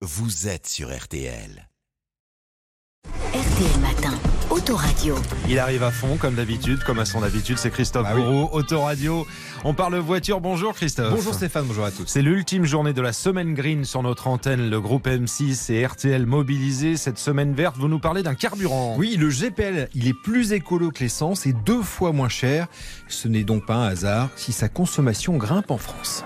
vous êtes sur RTL. RTL Matin, Autoradio. Il arrive à fond, comme d'habitude, comme à son habitude, c'est Christophe Bah oui. Bourreau, Autoradio. On parle voiture. Bonjour Christophe. Bonjour Stéphane, bonjour à tous. C'est l'ultime journée de la semaine green sur notre antenne. Le groupe M6 et RTL mobilisés. Cette semaine verte, vous nous parlez d'un carburant. Oui, le GPL, il est plus écolo que l'essence et deux fois moins cher. Ce n'est donc pas un hasard si sa consommation grimpe en France.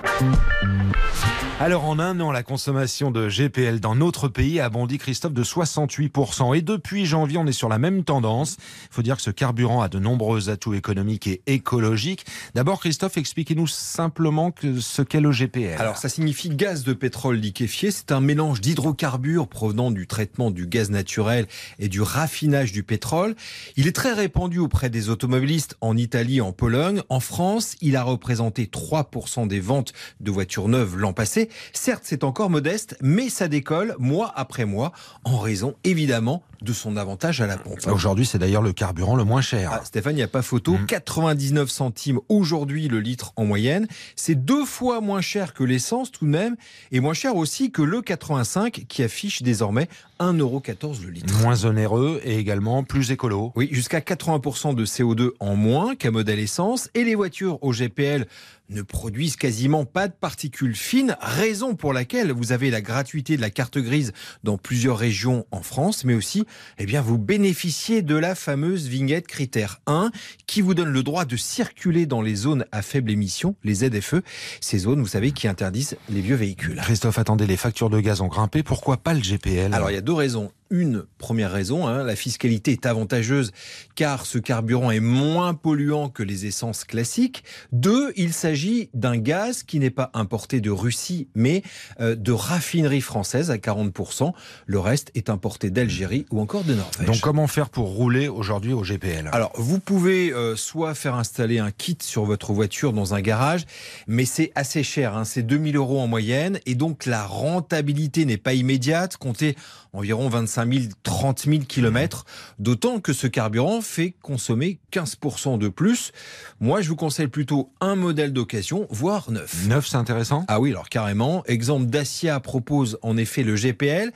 Alors en un an, la consommation de GPL dans notre pays a bondi, Christophe, de 68%. Et depuis janvier, on est sur la même tendance. Il faut dire que ce carburant a de nombreux atouts économiques et écologiques. D'abord, Christophe, expliquez-nous simplement ce qu'est le GPL. Alors ça signifie gaz de pétrole liquéfié. C'est un mélange d'hydrocarbures provenant du traitement du gaz naturel et du raffinage du pétrole. Il est très répandu auprès des automobilistes en Italie, en Pologne. En France, il a représenté 3% des ventes de voitures neuves l'an passé. Certes, c'est encore modeste, mais ça décolle mois après mois en raison évidemment de son avantage à la pompe. Aujourd'hui, c'est d'ailleurs le carburant le moins cher. Ah, Stéphane, il n'y a pas photo. Mhm. 99 centimes aujourd'hui le litre en moyenne. C'est deux fois moins cher que l'essence tout de même et moins cher aussi que le 85 qui affiche désormais 1,14€ le litre. Moins onéreux et également plus écolo. Oui, jusqu'à 80% de CO2 en moins qu'un modèle essence. Et les voitures au GPL ne produisent quasiment pas de particules fines, raison pour laquelle vous avez la gratuité de la carte grise dans plusieurs régions en France, mais aussi, eh bien, vous bénéficiez de la fameuse vignette critère 1 qui vous donne le droit de circuler dans les zones à faible émission, les ZFE, ces zones, vous savez, qui interdisent les vieux véhicules. Christophe, attendez, les factures de gaz ont grimpé. Pourquoi pas le GPL Alors il y a deux raisons. Une première raison, hein, la fiscalité est avantageuse car ce carburant est moins polluant que les essences classiques. Deux, il s'agit d'un gaz qui n'est pas importé de Russie mais euh, de raffinerie française à 40%. Le reste est importé d'Algérie ou encore de Norvège. Donc comment faire pour rouler aujourd'hui au GPL Alors, vous pouvez euh, soit faire installer un kit sur votre voiture dans un garage, mais c'est assez cher, hein, c'est 2000 euros en moyenne, et donc la rentabilité n'est pas immédiate, comptez environ 25 000, 30 000 kilomètres, d'autant que ce carburant fait consommer 15% de plus. Moi, je vous conseille plutôt un modèle d'occasion, voire neuf. Neuf, c'est intéressant Ah oui, alors carrément. Exemple, Dacia propose en effet le GPL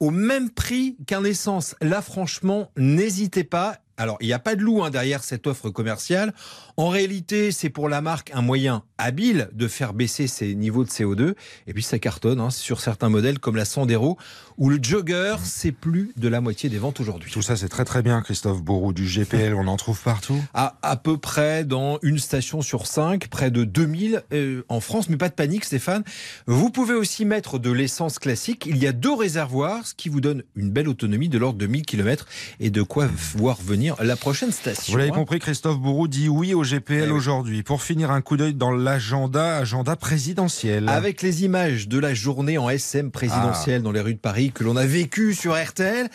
au même prix qu'un essence. Là, franchement, n'hésitez pas. Alors, il n'y a pas de loup hein, derrière cette offre commerciale. En réalité, c'est pour la marque un moyen habile de faire baisser ses niveaux de CO2. Et puis, ça cartonne hein, sur certains modèles comme la Sandero, où le Jogger, c'est plus de la moitié des ventes aujourd'hui. Tout ça, c'est très très bien, Christophe Bourreau. Du GPL, on en trouve partout. À, à peu près dans une station sur cinq, près de 2000 euh, en France. Mais pas de panique, Stéphane. Vous pouvez aussi mettre de l'essence classique. Il y a deux réservoirs, ce qui vous donne une belle autonomie de l'ordre de 1000 km et de quoi voir venir la prochaine station. Vous l'avez hein. compris, Christophe Bourreau dit oui au GPL Eh oui. aujourd'hui. Pour finir, un coup d'œil dans l'agenda, agenda présidentiel. Avec les images de la journée en SM présidentielle Ah. dans les rues de Paris que l'on a vécu sur RTL.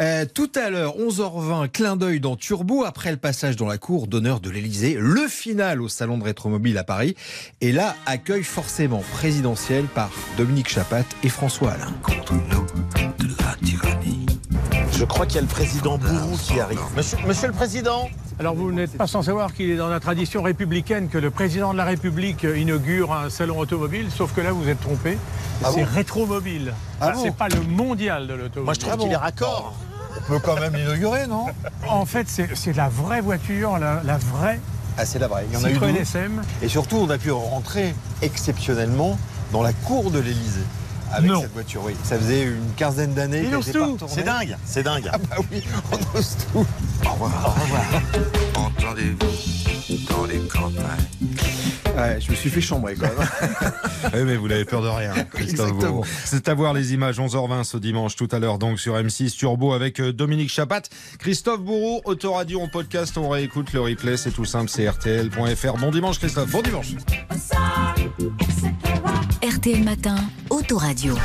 Euh, tout à l'heure, 11h20, clin d'œil dans Turbo après le passage dans la cour d'honneur de l'Elysée. Le final au salon de Rétromobile à Paris. Et là, accueil forcément présidentiel par Dominique Chapat et François Alain. Je crois qu'il y a le président Bourou qui arrive. Monsieur, monsieur le président Alors vous n'êtes pas sans savoir qu'il est dans la tradition républicaine que le président de la République inaugure un salon automobile, sauf que là vous êtes trompé. Ah c'est bon rétromobile. Ah Ah, bon c'est pas le mondial de l'automobile. Moi je trouve qu'il est raccord. On peut quand même l'inaugurer, non? En fait, c'est la vraie voiture, la, la vraie Ah, c'est la vraie. Il y en a eu Citroën deux. SM. Et surtout, on a pu rentrer exceptionnellement dans la cour de l'Elysée avec Non. cette voiture. Oui, ça faisait une quinzaine d'années Il qu'elle ose était tout. pas. C'est dingue, c'est dingue. Ah bah oui, on ose tout. Au revoir. Entendez-vous dans les campagnes? Ouais, je me suis fait chambrer quand même. Oui, mais vous n'avez peur de rien, Christophe. C'est à voir les images 11h20 ce dimanche tout à l'heure donc sur M6 Turbo avec euh, Dominique Chapat, Christophe Bourreau, Autoradio en podcast, on réécoute le replay, c'est tout simple, c'est rtl.fr. Bon dimanche Christophe. Bon dimanche. RTL Matin, Autoradio.